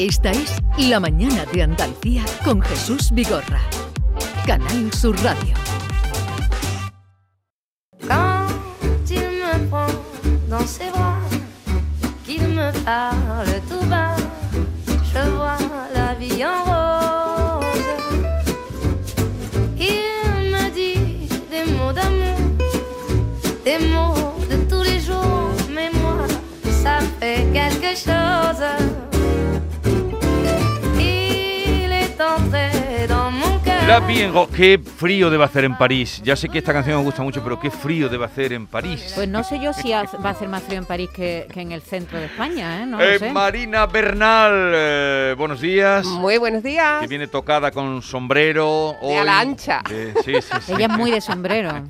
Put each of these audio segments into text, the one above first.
Esta es La Mañana de Andalucía con Jesús Vigorra. Canal Sur Radio. Quand il me prend dans ses bras, qu'il me parle tout bas, je vois la vie en rose. Il me dit des mots d'amour, des mots de tous les jours, mais moi, ça fait quelque chose. Bien, oh, qué frío debe hacer en París. Ya sé que esta canción me gusta mucho, pero qué frío debe hacer en París. Pues no sé yo si va a hacer más frío en París que, que en el centro de España, ¿eh? No lo Eh, sé. Marina Bernal, eh, buenos días. Muy buenos días. Que viene tocada con sombrero. De hoy. ala ancha. Eh, sí, sí, sí. Ella es muy de sombrero.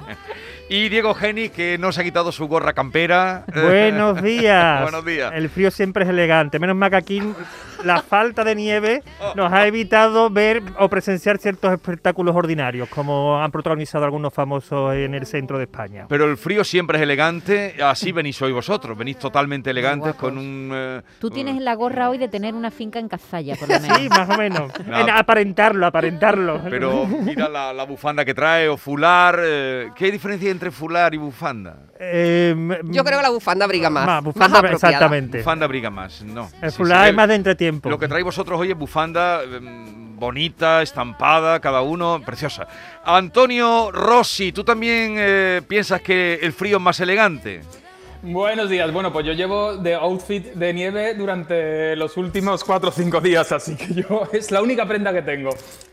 Y Diego Geni, que no se ha quitado su gorra campera. Buenos días. Buenos días. El frío siempre es elegante. Menos mal que aquí la falta de nieve nos ha evitado ver o presenciar ciertos espectáculos ordinarios, como han protagonizado algunos famosos en el centro de España. Pero el frío siempre es elegante, así venís hoy vosotros, venís totalmente elegantes con un... eh, Tú tienes la gorra hoy de tener una finca en Cazalla, por lo menos. Sí, más o menos. No. En aparentarlo, aparentarlo. Pero mira la, la bufanda que trae, o fular. eh, ¿Qué hay diferencia entre fular y bufanda? Eh, Yo creo que la bufanda abriga más. Más, más bufanda, apropiada. exactamente. Bufanda briga más, no. El Sí, fular sí, es más de entretiempo. Lo que traéis vosotros hoy es bufanda em, bonita, estampada, cada uno, preciosa. Antonio Rossi, ¿tú también eh, piensas que el frío es más elegante? Buenos días. Bueno, pues yo llevo de outfit de nieve durante los últimos 4 o 5 días, así que yo es la única prenda que tengo.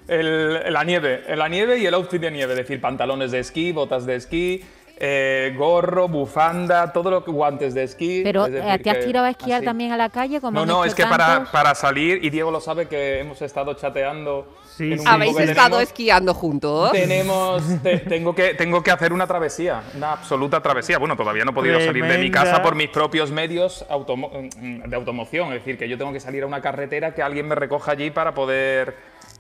El- la nieve, la nieve y el outfit de nieve, es decir, pantalones de esquí, botas de esquí, eh, gorro, bufanda, todo lo que guantes de esquí. Pero es decir eh, ¿te has tirado a esquiar así. también a la calle? Como No, no, es que para, para salir, y Diego lo sabe que hemos estado chateando. Sí, en un Habéis estado tenemos. esquiando juntos. Tenemos, te- tengo, que, tengo que hacer una travesía, una absoluta travesía. Bueno, todavía no he podido salir de mi casa por mis propios medios automo- mm, de automoción. Es decir, que yo tengo que salir a una carretera que alguien me recoja allí para poder.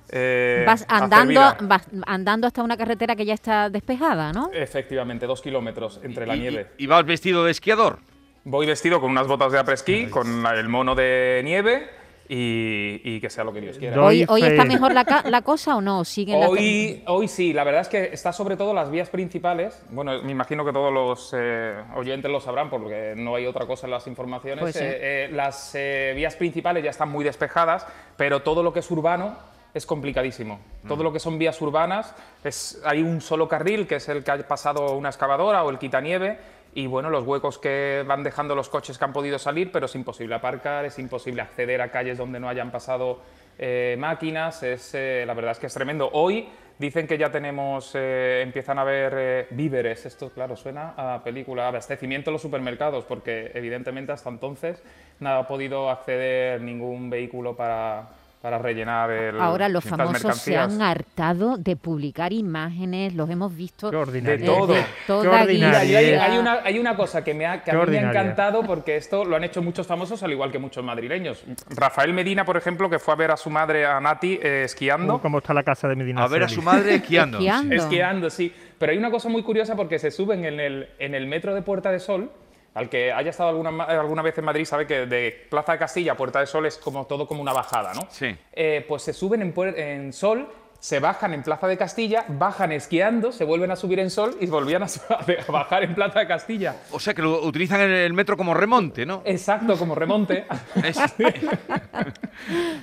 Eh, Vas andando, vas andando hasta una carretera que ya está despejada, ¿no? Efectivamente, dos kilómetros entre la Y- nieve. Y, y vas vestido de esquiador? Voy vestido con unas botas de après-ski, con la- el mono de nieve y, y que sea lo que Dios quiera. ¿Hoy, hoy está mejor la, ca- la cosa o no? ¿Siguen Hoy, hoy sí, la verdad es que está sobre todo las vías principales. Bueno, me imagino que todos los eh, oyentes lo sabrán porque no hay otra cosa en las informaciones. Pues sí. Eh, eh, las eh, vías principales ya están muy despejadas, pero todo lo que es urbano es complicadísimo. Todo lo que son vías urbanas, es, hay un solo carril, que es el que ha pasado una excavadora o el quitanieve, y bueno, los huecos que van dejando los coches que han podido salir, pero es imposible aparcar, es imposible acceder a calles donde no hayan pasado eh, máquinas, es, eh, la verdad es que es tremendo. Hoy dicen que ya tenemos, eh, empiezan a haber víveres, esto claro, suena a película, abastecimiento en los supermercados, porque evidentemente hasta entonces no ha podido acceder ningún vehículo para, para rellenar el, Ahora los famosos se han hartado de publicar imágenes, los hemos visto Qué. De todo. toda Qué hay, una, hay una cosa que, me ha, que a Qué mí me ha ordinaria. encantado porque esto lo han hecho muchos famosos al igual que muchos madrileños. Rafael Medina, por ejemplo, que fue a ver a su madre, a Nati, eh, esquiando. Uh, ¿Cómo está la casa de Medina? A ver a su madre esquiando. Esquiando. Esquiando, sí. Pero hay una cosa muy curiosa porque se suben en el, en el metro de Puerta de Sol. Al que haya estado alguna, ma- alguna vez en Madrid sabe que de Plaza de Castilla a Puerta de Sol es como todo como una bajada, ¿no? Sí. Eh, pues se suben en, en Sol, se bajan en Plaza de Castilla, bajan esquiando, se vuelven a subir en Sol y volvían a, bajar en Plaza de Castilla. O sea que lo utilizan el, el metro como remonte, ¿no? Exacto, como remonte.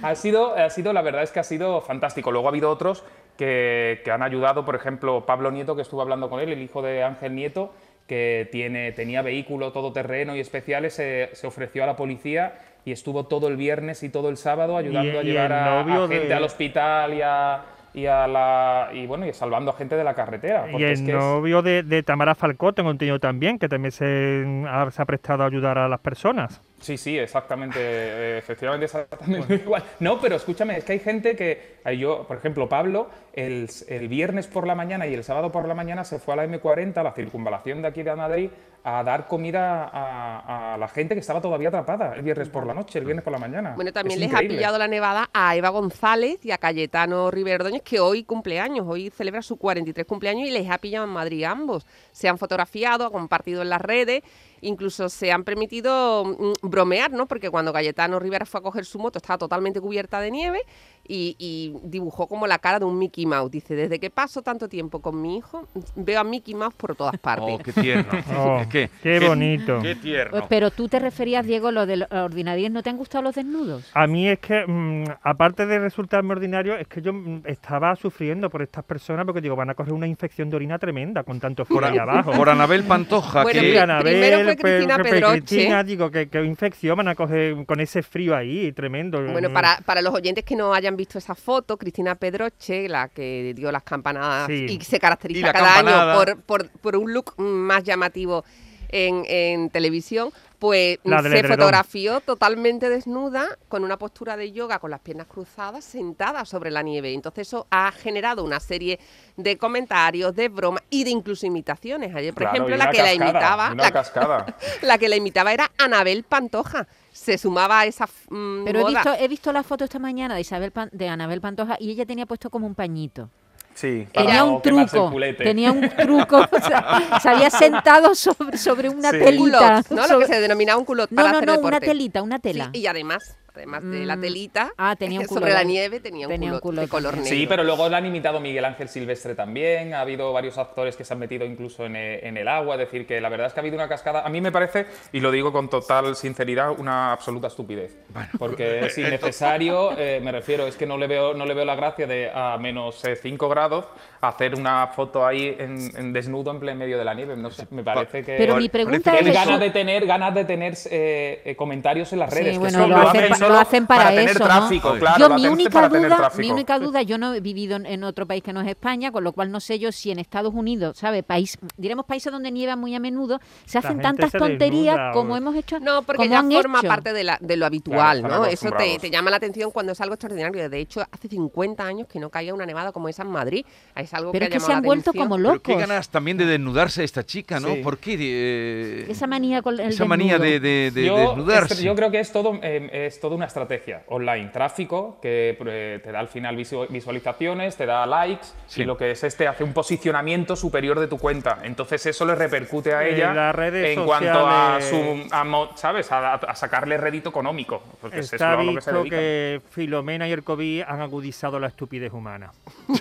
Ha, sido, ha sido, la verdad es que ha sido fantástico. Luego ha habido otros que, que han ayudado, por ejemplo, Pablo Nieto, que estuvo hablando con él, el hijo de Ángel Nieto, que tiene, tenía vehículo todoterreno y especiales, se, se ofreció a la policía y estuvo todo el viernes y todo el sábado ayudando Y- a llevar a, gente de- al hospital y a, y a la y bueno y salvando a gente de la carretera. Y el es que es- novio de, de Tamara Falcó, tengo entendido también, que también se ha, se ha prestado a ayudar a las personas. Sí, sí, exactamente, eh, efectivamente, exactamente igual. No, pero escúchame, es que hay gente que, yo, por ejemplo, Pablo, el, el viernes por la mañana y el sábado por la mañana se fue a la M40, a la circunvalación de aquí de Madrid, a dar comida a, a la gente que estaba todavía atrapada el viernes por la noche, el viernes por la mañana. Bueno, también Es les ha pillado la nevada a Eva González y a Cayetano Riverdóñez, que hoy cumpleaños, hoy celebra su 43 cumpleaños y les ha pillado en Madrid ambos. Se han fotografiado, han compartido en las redes incluso se han permitido mm, bromear, ¿no? Porque cuando Cayetano Rivera fue a coger su moto estaba totalmente cubierta de nieve y, y dibujó como la cara de un Mickey Mouse. Dice, desde que paso tanto tiempo con mi hijo, veo a Mickey Mouse por todas partes. Oh, qué tierno. Oh, Es que- qué bonito. Qué tierno. Pero tú te referías, Diego, lo del ordinariez, ¿no te han gustado los desnudos? A mí es que, mm, aparte de resultarme ordinario, es que yo mm, estaba sufriendo por estas personas porque digo, van a correr una infección de orina tremenda con tanto Por, frío ahí abajo. por Anabel Pantoja, Bueno, que Anabel, primero fue pues, Cristina pues, Pedroche. Cristina, digo, que, que infección van a coger con ese frío ahí, tremendo. Bueno, para, para los oyentes que no hayan visto esa foto, Cristina Pedroche, la que dio las campanadas Sí. y se caracteriza Y cada campanada. año por, por, por un look más llamativo en, en televisión, pues se edredón. fotografió totalmente desnuda, con una postura de yoga, con las piernas cruzadas, sentada sobre la nieve. Entonces eso ha generado una serie de comentarios, de bromas y de incluso imitaciones. Ayer, por Claro, ejemplo, la que la imitaba, Una la, cascada. la que la imitaba era Anabel Pantoja. Se sumaba a esa mm, Pero he moda. visto, he visto la foto esta mañana de Isabel Pan- de Anabel Pantoja y ella tenía puesto como un pañito. Sí, Tenía un truco, tenía un truco, o sea, se había sentado sobre, sobre una Sí. telita. culot, ¿no? Lo sobre- que se denomina un culot no, para no, hacer no, deporte. una telita, una tela. Sí, y además, además de la Mm. telita, Ah, tenía un sobre la nieve tenía un culot, de color negro. Sí, pero luego lo han imitado Miguel Ángel Silvestre también. Ha habido varios actores que se han metido incluso en e- en el agua. Es decir, que la verdad es que ha habido una cascada. A mí me parece, y lo digo con total sinceridad, una absoluta estupidez. Porque es innecesario, eh, me refiero, es que no le veo, no le veo la gracia de a menos 5 grados hacer una foto ahí en, en desnudo en pleno medio de la nieve. No sé, me parece que. Pero mi pregunta es... ganas de tener, ganas de tener eh, eh, comentarios en las Sí, redes. que bueno, lo hacen solo lo hacen para tener eso, ¿no? tráfico, claro, yo lo mi hacen única para tener duda, tráfico. mi única duda, yo no he vivido en, en otro país que no es España, con lo cual no sé yo si en Estados Unidos, ¿sabe? País, diremos países donde nieva muy a menudo, se hacen tantas se tonterías desnuda, como hemos hecho. No, porque como ya han forma hecho. parte de, la, de lo habitual, están ¿no? Eso te, te llama la atención cuando es algo extraordinario. De hecho, hace 50 años que no caía una nevada como esa en Madrid. Es algo Pero es que, ha que se han la vuelto como Pero locos. qué ganas también de desnudarse esta chica, ¿no? Sí. ¿Por qué? eh, Esa manía con el esa manía desnudo. de, de- de yo, desnudarse. es- yo creo que es todo, eh, es toda una estrategia online. Tráfico que eh, te da al final visu- visualizaciones, te da likes Sí. y lo que es este hace un posicionamiento superior de tu cuenta. Entonces eso le repercute a ella las redes en cuanto a su, a ¿sabes? A, a sacarle rédito económico. Porque es eso Está a lo que se visto que Filomena y el COVID han agudizado la estupidez humana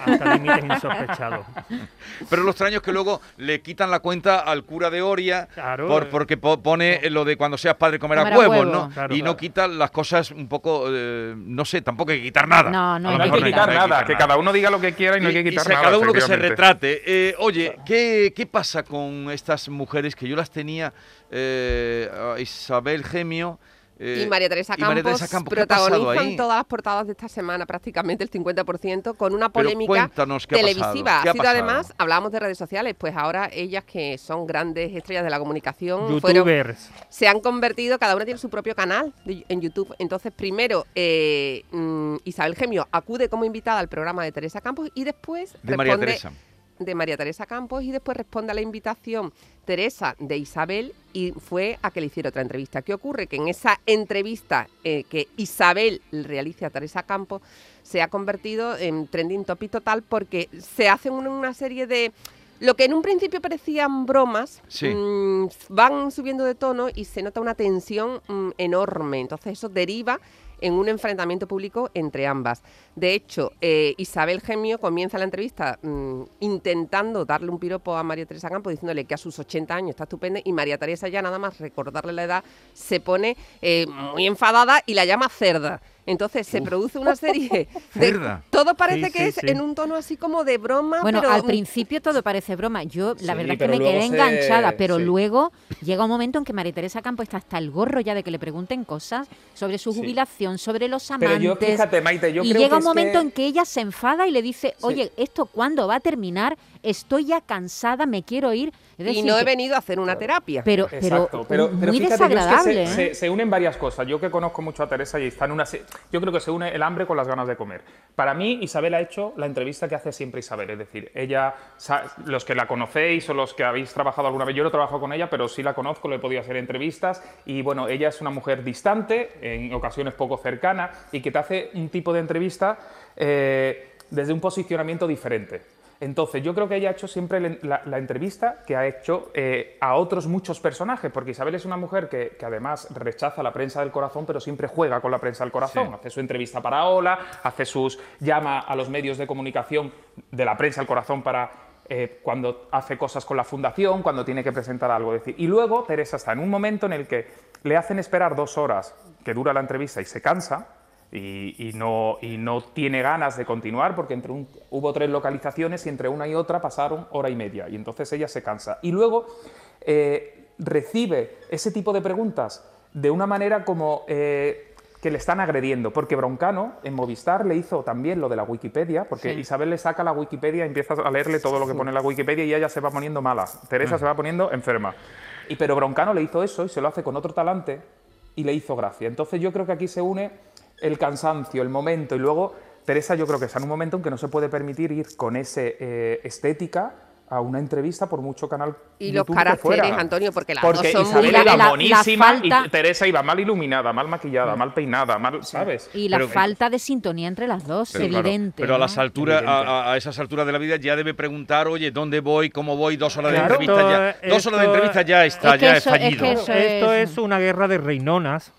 hasta límites insospechados. Pero lo extraño es que luego le quitan la cuenta al cura de Oria Claro, por- porque po- pone lo de cuando seas padre comerás huevos, huevo. ¿no? Claro, y no claro. quita las cosas un poco, eh, no sé, tampoco hay que quitar nada. No, no No hay que quitar hay nada, que nada. cada uno diga lo que quiera y no hay Y- que y quitar se- nada. cada uno que se retrate. Eh, oye, ¿qué, qué pasa con estas mujeres que yo las tenía, eh, Isabel Gemio eh, Y María Teresa María Campos, Teresa Campos, ¿qué ha pasado protagonizan todas las portadas de esta semana, prácticamente el 50%, con una polémica televisiva. ¿qué ha ha sido pasado? además, hablábamos de redes sociales, pues ahora ellas que son grandes estrellas de la comunicación, fueron, Youtubers. se han convertido, cada una tiene su propio canal de- en YouTube. Entonces, primero, eh, mm, Isabel Gemio acude como invitada al programa de Teresa Campos y después De María responde- Teresa. De María Teresa Campos y después responde a la invitación Teresa de Isabel y fue a que le hiciera otra entrevista. ¿Qué ocurre? Que en esa entrevista eh, que Isabel realiza a Teresa Campos se ha convertido en trending topic total porque se hacen una, serie de... Lo que en un principio parecían bromas, Sí. mm, van subiendo de tono y se nota una tensión mm, enorme. Entonces eso deriva en un enfrentamiento público entre ambas. De hecho, eh, Isabel Gemio comienza la entrevista mm, intentando darle un piropo a María Teresa Campos, diciéndole que a sus 80 años está estupenda, y María Teresa ya nada más recordarle la edad se pone eh, muy enfadada y la llama cerda. Entonces se produce una serie de... Cerda. Todo parece Sí, que sí, es sí. en un tono así como de broma, Bueno, pero al mm, principio todo parece broma. Yo, la Sí, verdad es que pero me quedé se- enganchada, pero sí. luego llega un momento en que María Teresa Campos está hasta el gorro ya de que le pregunten cosas sobre su Sí. jubilación, sobre los Pero amantes. yo, fíjate, Maite, yo y creo llega que un momento que- en que ella se enfada y le dice, oye, ¿esto cuándo va a terminar? Estoy ya cansada, me quiero ir. Es y decir, no he venido a hacer una terapia. pero, pero, Exacto, pero, pero muy fíjate, yo es que desagradable. se, ¿eh? se- se unen varias cosas. Yo que conozco mucho a Teresa y está en una... se- Yo creo que se une el hambre con las ganas de comer. Para mí, Isabel ha hecho la entrevista que hace siempre Isabel. Es decir, ella, los que la conocéis o los que habéis trabajado alguna vez, yo no he trabajado con ella, pero sí la conozco, le he podido hacer entrevistas. Y bueno, ella es una mujer distante, en ocasiones poco cercana, y que te hace un tipo de entrevista eh, desde un posicionamiento diferente. Entonces, yo creo que ella ha hecho siempre la, la entrevista que ha hecho eh, a otros muchos personajes, porque Isabel es una mujer que, que además rechaza la prensa del corazón, pero siempre juega con la prensa del corazón. Sí. Hace su entrevista para Ola, hace sus llama a los medios de comunicación de la prensa del corazón para eh, cuando hace cosas con la fundación, cuando tiene que presentar algo. decir, y luego Teresa está en un momento en el que le hacen esperar dos horas que dura la entrevista y se cansa y, y no, y no tiene ganas de continuar porque entre un- hubo tres localizaciones y entre una y otra pasaron hora y media y entonces ella se cansa. Y luego eh, recibe ese tipo de preguntas de una manera como eh, que le están agrediendo, porque Broncano en Movistar le hizo también lo de la Wikipedia, porque Isabel le saca la Wikipedia y empieza a leerle todo lo que pone la Wikipedia y ella se va poniendo mala, Teresa se va poniendo enferma. Y pero Broncano le hizo eso y se lo hace con otro talante y le hizo gracia. Entonces yo creo que aquí se une el cansancio, el momento y luego Teresa yo creo que está en un momento en que no se puede permitir ir con ese eh, estética a una entrevista por mucho canal Y los YouTube que caracteres, fuera. Antonio, porque las Porque dos son Isabel muy... la- era la- la falta- y Teresa iba mal iluminada, mal maquillada, mal peinada, mal, ¿sabes? Y la Pero- falta de sintonía entre las dos, Pero, claro, evidente. pero a las alturas, a, a- esas alturas de la vida ya debe preguntar, oye, ¿dónde voy? ¿Cómo voy? Dos horas de Claro. entrevista ya. Esto- Dos horas de entrevista ya está, Es que ya eso- es es que fallido. Esto es- es una guerra de reinonas.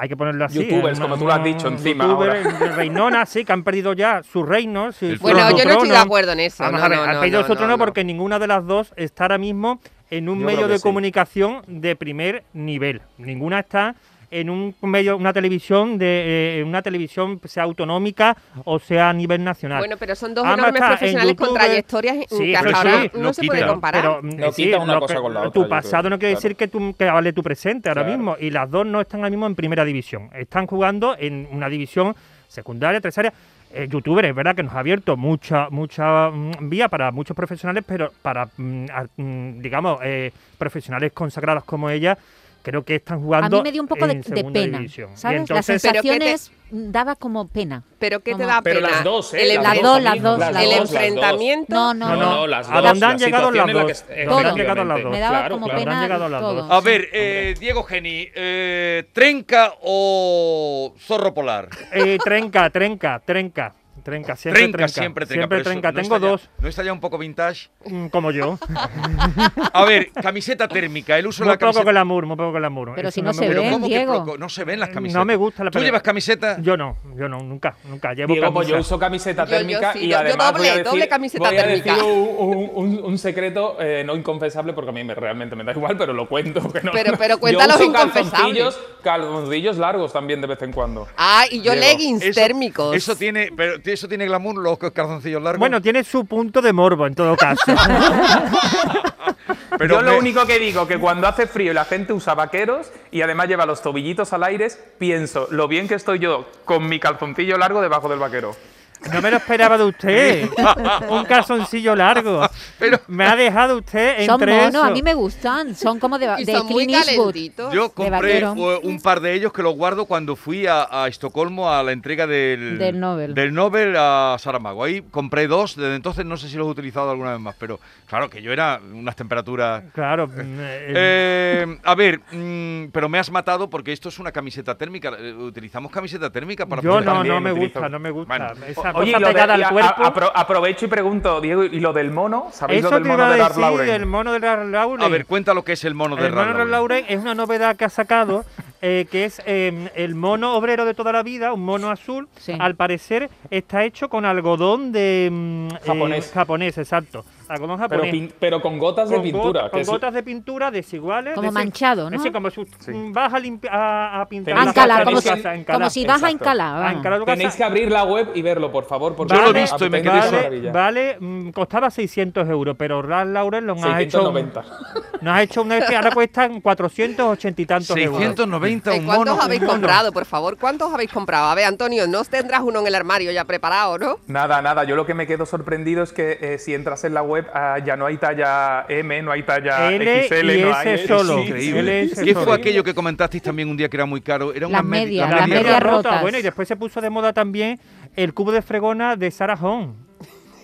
Hay que ponerlo así. Youtubers, ¿eh? como tú lo has dicho, encima Youtubers, reinonas, sí, que han perdido ya su reino. su- El su Bueno, yo no estoy de acuerdo en eso. Vamos no, a ver, no, han no, perdido no, su no, trono no. porque ninguna de las dos está ahora mismo en un Yo medio de sí. comunicación de primer nivel. Ninguna está en un medio, una televisión de eh, una televisión sea autonómica o sea a nivel nacional. Bueno, pero son dos Ambas enormes profesionales con trayectorias sí, que hasta ahora sí, no lo se puede comparar. Pero, No sí, quita una cosa que- con la otra, Tu pasado no quiere claro. decir que, tú, que vale tu presente ahora Claro. mismo. Y las dos no están ahora mismo en primera división. Están jugando en una división secundaria, tercera. Eh, youtuber, es verdad que nos ha abierto mucha mucha mm, vía para muchos profesionales, pero para, mm, a- mm, digamos, eh, profesionales consagrados como ella, creo que están A jugando mí me dio un poco de, de pena, división. Y ¿sabes? entonces- Las Pero ¿qué te- sensaciones daba como pena. Pero ¿qué te da Pero pena? las dos, ¿eh? El, Las dos, las dos, las el dos. enfrentamiento. No, no, No, no. no, las ¿A dos, dónde han las llegado las dos? en la que- ¿Dónde han llegado las dos? Me daba Claro, como claro. pena pena han llegado las todo. dos. A ver, eh, Diego Geni, eh, ¿trenca o zorro polar? Eh, trenca, trenca, trenca. Trenca, siempre Trenca, trenca. siempre trenca. Siempre eso trenca. ¿no Tengo ya- dos, ¿No está ya un poco vintage? mm, como yo. A ver, camiseta térmica, el uso de muy la poco camiseta... glamour, muy poco glamour. Pero Eso si no me se gusta. Pero ven, ¿cómo que Diego. poco? no se ven las No camisetas. me gusta la ¿Tú pero- llevas camiseta? Yo no, yo no, nunca, nunca. Llevo Diego, pues yo camisa. uso camiseta Yo- yo térmica sí, y yo- yo además voy a doble- decir, doble camiseta voy a térmica. decir un, un- un secreto eh, no inconfesable porque a mí me, realmente me da igual, pero lo cuento. que no- Pero- pero Yo cuenta los uso inconfesables. calzoncillos, largos también de vez en cuando. Ah, y yo leggings Eso- térmicos. Eso tiene, pero eso tiene glamour, los calzoncillos largos. Bueno, tiene su punto de morbo en todo caso. pero Yo lo me- único que digo que cuando hace frío y la gente usa vaqueros y además lleva los tobillitos al aire, pienso lo bien que estoy yo con mi calzoncillo largo debajo del vaquero. No me lo esperaba de usted. Un calzoncillo largo. Pero- me ha dejado usted Son entre monos, eso. a mí me gustan. Son como de, y de son muy. Yo compré vaquero. eh, un par de ellos que los guardo cuando fui a, a Estocolmo a la entrega del, Del Nobel. del Nobel a Saramago. Ahí compré dos, desde entonces no sé si los he utilizado alguna vez más, pero claro que yo era unas temperaturas... Claro. mm, eh, Eh, a ver, mm, pero me has matado porque esto es una camiseta térmica. Eh, ¿Utilizamos camiseta térmica para yo no, no me utilizo. gusta, no me gusta. Bueno. Esa Oye, cosa y lo de- pegada y a- al cuerpo. a- apro- aprovecho y pregunto, Diego, ¿y lo del mono? ¿Sabéis Eso lo del te mono de Ralph decir, Lauren? el mono de Ralph Lauren. A ver, cuenta lo que es el mono de El mono de Ralph Lauren. Es una novedad que ha sacado, eh, que es eh, el mono obrero de toda la vida, un mono azul. Sí. Al parecer está hecho con algodón de mm, eh, Japonés. japonés, exacto. Algodón Pero, japonés. pin- pero con gotas de pintura. con es- gotas de pintura desiguales. Como de ese- manchado, ¿no? Así como si vas a, limpi- a, a pintar como si, casa, a encalar. como si vas a Exacto. encalar. A vamos. encalar tu casa. Tenéis que abrir la web y verlo, por favor. Porque Yo lo he visto y me quedé. Vale, maravilla. vale, mm, costaba 600 euros, pero Ralph Lauren lo ha hecho, 690. nos ha hecho una que ahora cuestan 480 y tantos euros. 690 ¿Y un ¿Cuántos mono. habéis un mono. comprado, por favor? ¿Cuántos habéis comprado? A ver, Antonio, no tendrás uno en el armario ya preparado, ¿no? Nada, nada. Yo lo que me quedo sorprendido es que eh, si entras en la web ah, ya no hay talla M, no hay talla L XL, y no hay S solo. Increíble. L ¿Qué solo. fue aquello que comentasteis también un día que era muy caro? Era una Las med- medias, la media rota. Bueno, y después se puso de moda también el cubo de fregona de Sarah Home.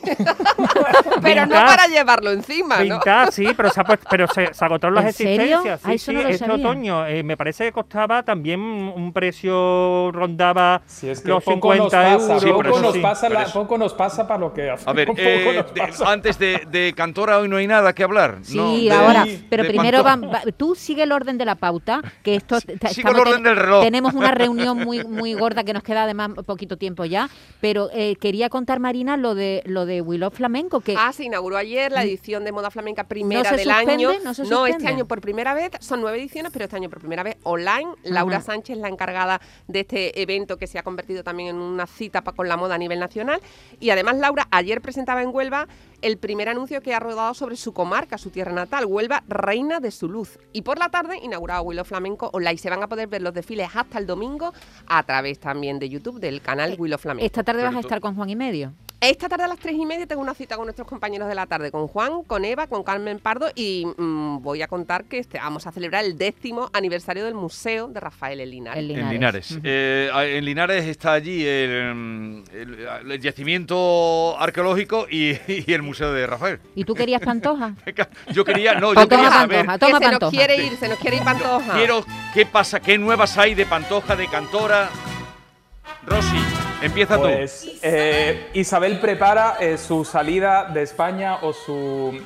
Pero no para llevarlo encima, ¿no? Vintage, sí, pero se, ha puesto- pero se, se agotaron las ¿En serio? existencias. Ah, Sí, eso sí, no lo este sabía. otoño. eh, me parece que costaba también un precio, rondaba Si es que los poco 50 nos pasa, euros. Sí, poco, nos sí, pasa pero la- eso. poco nos pasa para lo que hace. A ver, eh, de- antes de, de Cantora hoy no hay nada que hablar. Sí, ¿no? De- ahora, de pero primero van, va- tú sigue el orden de la pauta, que esto Sí, estamos el orden del reloj. tenemos una reunión muy muy gorda que nos queda además poquito tiempo ya, pero eh, quería contar Marina lo de lo de Willow Flamenco que Ah, se inauguró ayer la edición de moda flamenca primera se del suspende? año. ¿No se este año por primera vez, son nueve ediciones, pero este año por primera vez online. Laura Ajá. Sánchez, la encargada de este evento que se ha convertido también en una cita con la moda a nivel nacional. Y además, Laura ayer presentaba en Huelva el primer anuncio que ha rodado sobre su comarca, su tierra natal, Huelva, reina de su luz. Y por la tarde inauguraba Willow Flamenco online. Se van a poder ver los desfiles hasta el domingo a través también de YouTube del canal Willow Flamenco. esta tarde vas a estar con Juan y medio. Esta tarde a las tres y media tengo una cita con nuestros compañeros de la tarde, con Juan, con Eva, con Carmen Pardo y mm, voy a contar que este, vamos a celebrar el décimo aniversario del Museo de Rafael en Linares. El En Linares. Eh, en Linares está allí el, el- el yacimiento arqueológico y, y el Museo de Rafael. ¿Y tú querías Pantoja? Yo quería, no, yo quería toma saber, Pantoja, Que toma se nos Pantoja. quiere ir, se nos quiere ir Pantoja. quiero qué pasa, qué nuevas hay de Pantoja, de Cantora. Rosy, empieza tú. Pues eh, Isabel prepara eh, su salida de España o su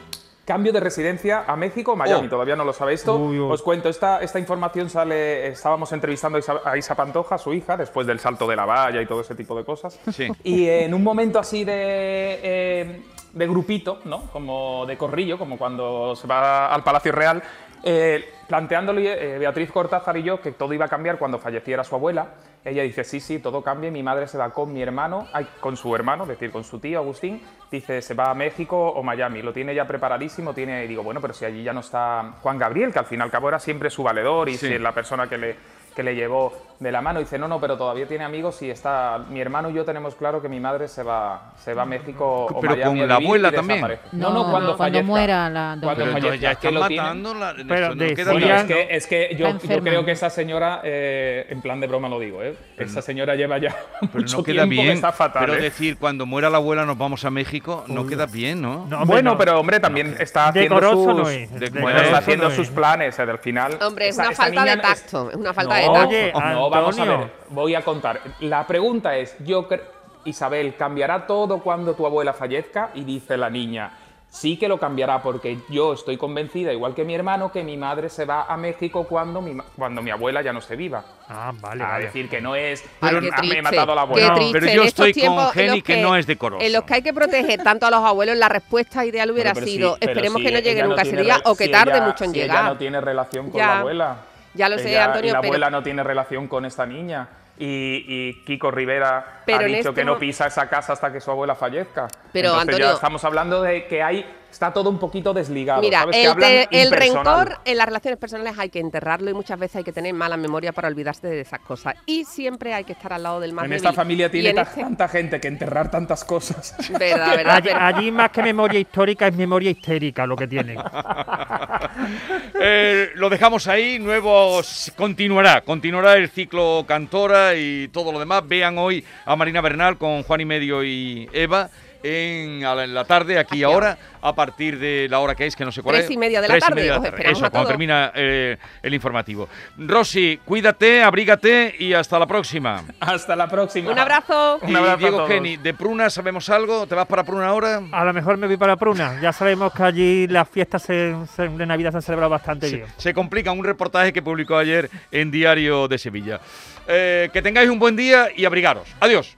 cambio de residencia a México o Miami. Oh. Todavía no lo sabéis esto. Uy, uy. Os cuento, esta, esta información sale, estábamos entrevistando a Isa, a Isa Pantoja, su hija, después del salto de la valla y todo ese tipo de cosas. Sí. Y en un momento así de, eh, de grupito, ¿no? Como de corrillo, como cuando se va al Palacio Real, eh, planteándole eh, Beatriz Cortázar y yo que todo iba a cambiar cuando falleciera su abuela. Ella dice, sí, sí, todo cambia, mi madre se va con mi hermano, ay, con su hermano, es decir, con su tío Agustín, dice, se va a México o Miami, lo tiene ya preparadísimo, tiene, y digo, bueno, pero si allí ya no está Juan Gabriel, que al fin y al cabo era siempre su valedor y Sí. si es la persona que le, que le llevó de la mano, dice, no, no, pero todavía tiene amigos y está, mi hermano y yo tenemos claro que mi madre se va, se va a México o Pero Miami con la abuela y también. No, No, no, cuando, cuando fallezca. muera la Cuando fallezca, ya es que están lo tiene- matando. La, Pero no queda es que, es que yo, yo creo que esa señora, eh, en plan de broma lo digo, ¿eh? esa señora lleva ya Pero mucho no queda tiempo que bien. está fatal. pero ¿eh? decir, cuando muera la abuela nos vamos a México, no queda bien, ¿no? No, hombre, bueno, no. pero hombre, también está haciendo Decoroso sus, no es. de- bueno, está haciendo no sus planes, eh, del final. Hombre, es una falta de tacto, es una falta de No, tacto. No, vamos a ver, voy a contar. La pregunta es, yo Isabel, ¿cambiará todo cuando tu abuela fallezca? Y dice la niña, sí que lo cambiará porque yo estoy convencida, igual que mi hermano, que mi madre se va a México cuando mi, ma- cuando mi abuela ya no esté viva. Ah, vale, a vale. decir que no es, Ay, "Ah, qué me triste, he matado a la qué abuela. triste. Pero yo estoy con Geni que no es decoroso. En los que hay que proteger tanto a los abuelos, la respuesta ideal hubiera Pero sido, pero esperemos si que no llegue nunca ese tiene día o que si tarde ella- mucho en si llegar. Ella no tiene relación con Ya. la abuela. Ya lo sé, Antonio, y la pero- abuela no tiene relación con esta niña. Y, y Kiko Rivera Pero ha dicho este que no mo- pisa esa casa hasta que su abuela fallezca. Pero, Entonces ya Antonio- estamos hablando de que hay está todo un poquito desligado. Mira, ¿sabes? Que el, rencor en las relaciones personales hay que enterrarlo y muchas veces hay que tener mala memoria para olvidarse de esas cosas. Y siempre hay que estar al lado del más En débil. esta familia tiene este- tanta gente que enterrar tantas cosas. Verdad, verdad. Allí, allí más que memoria histórica es memoria histérica lo que tienen. Eh, lo dejamos ahí, nuevos continuará, continuará el ciclo Cantora y todo lo demás. Vean hoy a Marina Bernal con Juan y Medio y Eva en, a la, en la tarde, aquí y ahora, a partir de la hora que es, que no sé cuál Tres es. y media de la Tres y tarde, media de la tarde. esperamos Eso, a cuando todos. termina eh, el informativo. Rosy, cuídate, abrígate y hasta la próxima. Hasta la próxima. Un abrazo. Un abrazo a Diego todos. Geni, ¿de Pruna sabemos algo? ¿Te vas para Pruna ahora? A lo mejor me voy para Pruna. Ya sabemos que allí las fiestas se- se- de Navidad se han celebrado bastante Se, bien. se complica un reportaje que publicó ayer en Diario de Sevilla. Eh, que tengáis un buen día y abrigaros. Adiós.